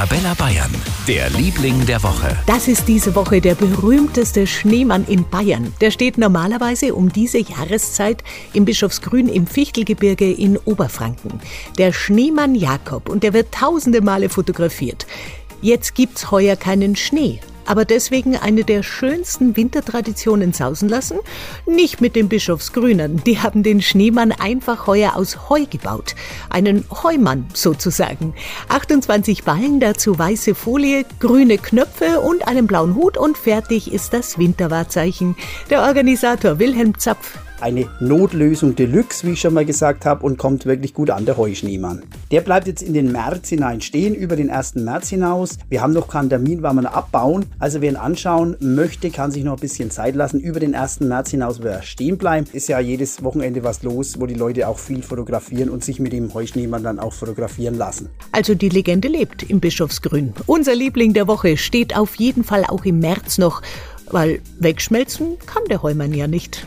Arabella Bayern, der Liebling der Woche. Das ist diese Woche der berühmteste Schneemann in Bayern. Der steht normalerweise um diese Jahreszeit im Bischofsgrün im Fichtelgebirge in Oberfranken. Der Schneemann Jakob und der wird tausende Male fotografiert. Jetzt gibt's heuer keinen Schnee, aber deswegen eine der schönsten Wintertraditionen sausen lassen? Nicht mit den Bischofsgrünern. Die haben den Schneemann einfach heuer aus Heu gebaut. Einen Heumann sozusagen. 28 Ballen, dazu weiße Folie, grüne Knöpfe und einen blauen Hut und fertig ist das Winterwahrzeichen. Der Organisator Wilhelm Zapf eine Notlösung Deluxe, wie ich schon mal gesagt habe, und kommt wirklich gut an, der Heuschneemann. Der bleibt jetzt in den März hinein stehen, über den 1. März hinaus. Wir haben noch keinen Termin, wann wir ihn abbauen. Also wer ihn anschauen möchte, kann sich noch ein bisschen Zeit lassen. Über den 1. März hinaus wird er stehen bleiben. Ist ja jedes Wochenende was los, wo die Leute auch viel fotografieren und sich mit dem Heuschneemann dann auch fotografieren lassen. Also die Legende lebt im Bischofsgrün. Unser Liebling der Woche steht auf jeden Fall auch im März noch, weil wegschmelzen kann der Heumann ja nicht.